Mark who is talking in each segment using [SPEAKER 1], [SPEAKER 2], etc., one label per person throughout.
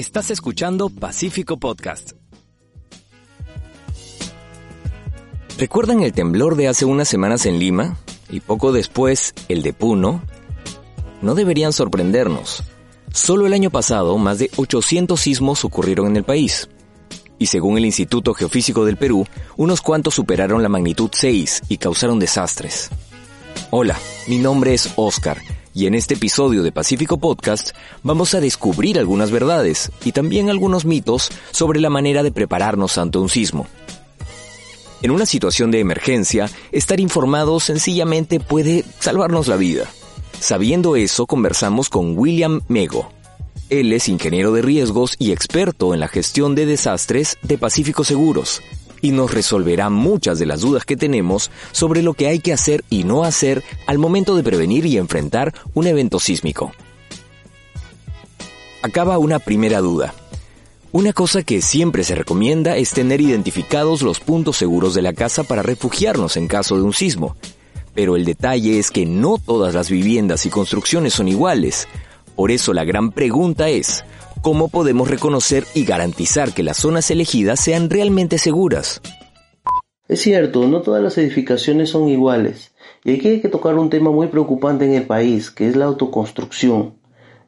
[SPEAKER 1] Estás escuchando Pacífico Podcast. ¿Recuerdan el temblor de hace unas semanas en Lima? Y poco después el de Puno. No deberían sorprendernos. Solo el año pasado, más de 800 sismos ocurrieron en el país. Y según el Instituto Geofísico del Perú, unos cuantos superaron la magnitud 6 y causaron desastres. Hola, mi nombre es Oscar y en este episodio de Pacífico Podcast vamos a descubrir algunas verdades y también algunos mitos sobre la manera de prepararnos ante un sismo. En una situación de emergencia, estar informado sencillamente puede salvarnos la vida. Sabiendo eso, conversamos con William Mego. Él es ingeniero de riesgos y experto en la gestión de desastres de Pacífico Seguros, y nos resolverá muchas de las dudas que tenemos sobre lo que hay que hacer y no hacer al momento de prevenir y enfrentar un evento sísmico. Acaba una primera duda. Una cosa que siempre se recomienda es tener identificados los puntos seguros de la casa para refugiarnos en caso de un sismo. Pero el detalle es que no todas las viviendas y construcciones son iguales. Por eso la gran pregunta es, ¿Cómo podemos reconocer y garantizar que las zonas elegidas sean realmente seguras?
[SPEAKER 2] Es cierto, no todas las edificaciones son iguales. Y aquí hay que tocar un tema muy preocupante en el país, que es la autoconstrucción.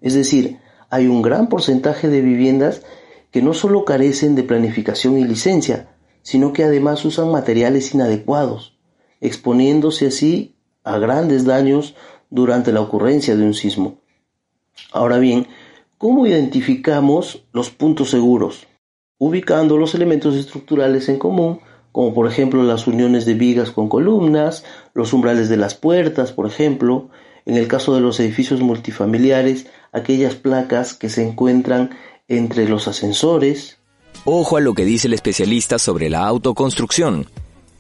[SPEAKER 2] Es decir, hay un gran porcentaje de viviendas que no solo carecen de planificación y licencia, sino que además usan materiales inadecuados, exponiéndose así a grandes daños durante la ocurrencia de un sismo. Ahora bien, ¿Cómo identificamos los puntos seguros? Ubicando los elementos estructurales en común, como por ejemplo las uniones de vigas con columnas, los umbrales de las puertas, por ejemplo, en el caso de los edificios multifamiliares, aquellas placas que se encuentran entre los ascensores.
[SPEAKER 1] Ojo a lo que dice el especialista sobre la autoconstrucción.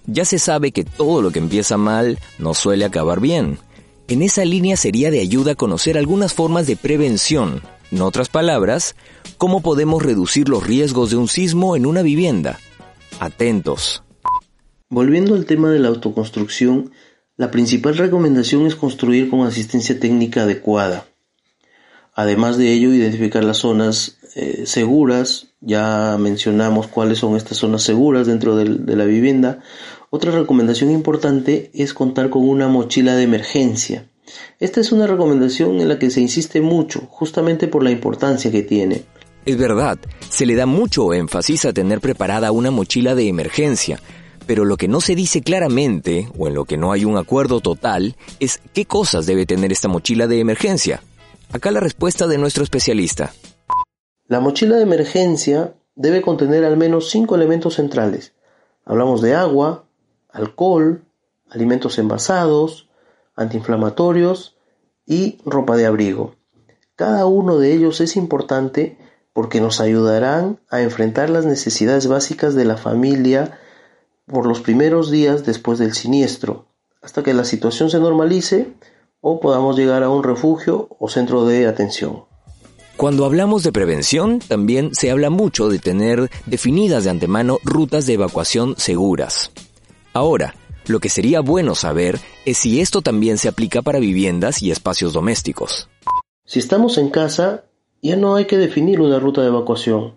[SPEAKER 1] Ya se sabe que todo lo que empieza mal no suele acabar bien. En esa línea sería de ayuda conocer algunas formas de prevención en otras palabras, ¿cómo podemos reducir los riesgos de un sismo en una vivienda? Atentos.
[SPEAKER 2] Volviendo al tema de la autoconstrucción, la principal recomendación es construir con asistencia técnica adecuada. Además de ello, identificar las zonas eh, seguras, ya mencionamos cuáles son estas zonas seguras dentro de la vivienda. Otra recomendación importante es contar con una mochila de emergencia esta es una recomendación en la que se insiste mucho, justamente por la importancia que tiene.
[SPEAKER 1] Es verdad, se le da mucho énfasis a tener preparada una mochila de emergencia, pero lo que no se dice claramente, o en lo que no hay un acuerdo total, es qué cosas debe tener esta mochila de emergencia. Acá la respuesta de nuestro especialista.
[SPEAKER 2] La mochila de emergencia debe contener al menos cinco elementos centrales. Hablamos de agua, alcohol, alimentos envasados, antiinflamatorios y ropa de abrigo. Cada uno de ellos es importante porque nos ayudarán a enfrentar las necesidades básicas de la familia por los primeros días después del siniestro, hasta que la situación se normalice o podamos llegar a un refugio o centro de atención.
[SPEAKER 1] Cuando hablamos de prevención, también se habla mucho de tener definidas de antemano rutas de evacuación seguras. Ahora, lo que sería bueno saber es si esto también se aplica para viviendas y espacios domésticos.
[SPEAKER 2] Si estamos en casa, ya no hay que definir una ruta de evacuación.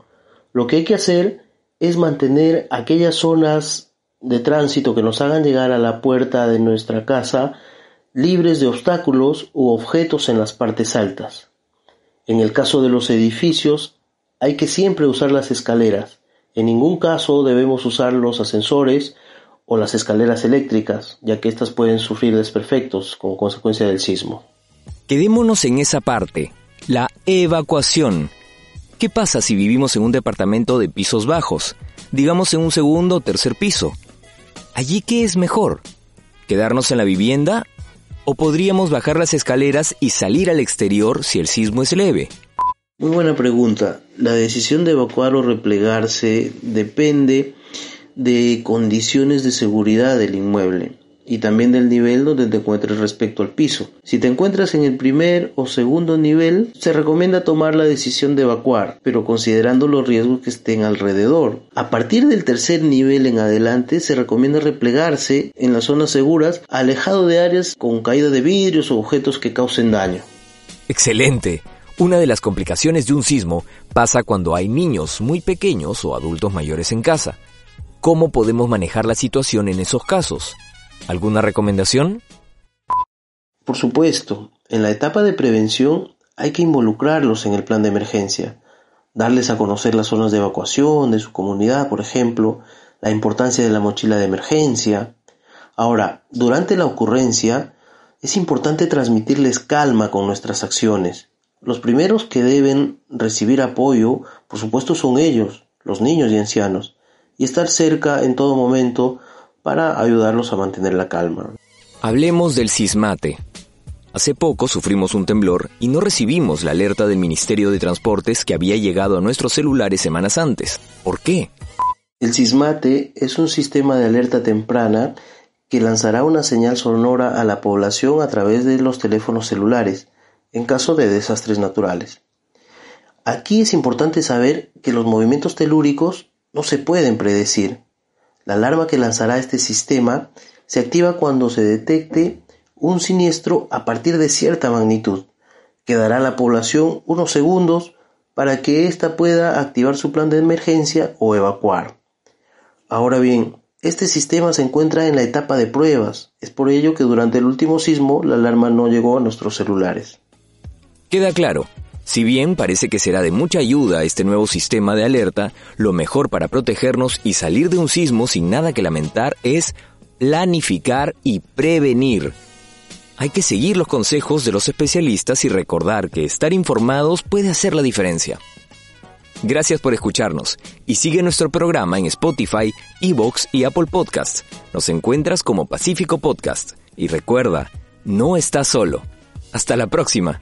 [SPEAKER 2] Lo que hay que hacer es mantener aquellas zonas de tránsito que nos hagan llegar a la puerta de nuestra casa libres de obstáculos u objetos en las partes altas. En el caso de los edificios, hay que siempre usar las escaleras. En ningún caso debemos usar los ascensores o las escaleras eléctricas, ya que éstas pueden sufrir desperfectos como consecuencia del sismo.
[SPEAKER 1] Quedémonos en esa parte, la evacuación. ¿Qué pasa si vivimos en un departamento de pisos bajos, digamos en un segundo o tercer piso? ¿Allí qué es mejor? ¿Quedarnos en la vivienda? ¿O podríamos bajar las escaleras y salir al exterior si el sismo es leve?
[SPEAKER 2] Muy buena pregunta. La decisión de evacuar o replegarse depende de condiciones de seguridad del inmueble y también del nivel donde te encuentres respecto al piso. Si te encuentras en el primer o segundo nivel, se recomienda tomar la decisión de evacuar, pero considerando los riesgos que estén alrededor. A partir del tercer nivel en adelante, se recomienda replegarse en las zonas seguras, alejado de áreas con caída de vidrios o objetos que causen daño.
[SPEAKER 1] Excelente. Una de las complicaciones de un sismo pasa cuando hay niños muy pequeños o adultos mayores en casa. ¿Cómo podemos manejar la situación en esos casos? ¿Alguna recomendación?
[SPEAKER 2] Por supuesto, en la etapa de prevención hay que involucrarlos en el plan de emergencia, darles a conocer las zonas de evacuación de su comunidad, por ejemplo, la importancia de la mochila de emergencia. Ahora, durante la ocurrencia, es importante transmitirles calma con nuestras acciones. Los primeros que deben recibir apoyo, por supuesto, son ellos, los niños y ancianos, y estar cerca en todo momento para ayudarlos a mantener la calma.
[SPEAKER 1] Hablemos del sismate, Hace poco sufrimos un temblor y no recibimos la alerta del Ministerio de Transportes que había llegado a nuestros celulares semanas antes. ¿Por qué?
[SPEAKER 2] El Sismate es un sistema de alerta temprana que lanzará una señal sonora a la población a través de los teléfonos celulares en caso de desastres naturales. Aquí es importante saber que los movimientos telúricos no se pueden predecir. La alarma que lanzará este sistema se activa cuando se detecte un siniestro a partir de cierta magnitud. Quedará la población unos segundos para que ésta pueda activar su plan de emergencia o evacuar. Ahora bien, este sistema se encuentra en la etapa de pruebas, es por ello que durante el último sismo la alarma no llegó a nuestros celulares.
[SPEAKER 1] Queda claro, si bien parece que será de mucha ayuda este nuevo sistema de alerta, lo mejor para protegernos y salir de un sismo sin nada que lamentar es planificar y prevenir. Hay que seguir los consejos de los especialistas y recordar que estar informados puede hacer la diferencia. Gracias por escucharnos y sigue nuestro programa en Spotify, Evox y Apple Podcasts. Nos encuentras como Pacífico Podcast. Y recuerda, no estás solo. Hasta la próxima.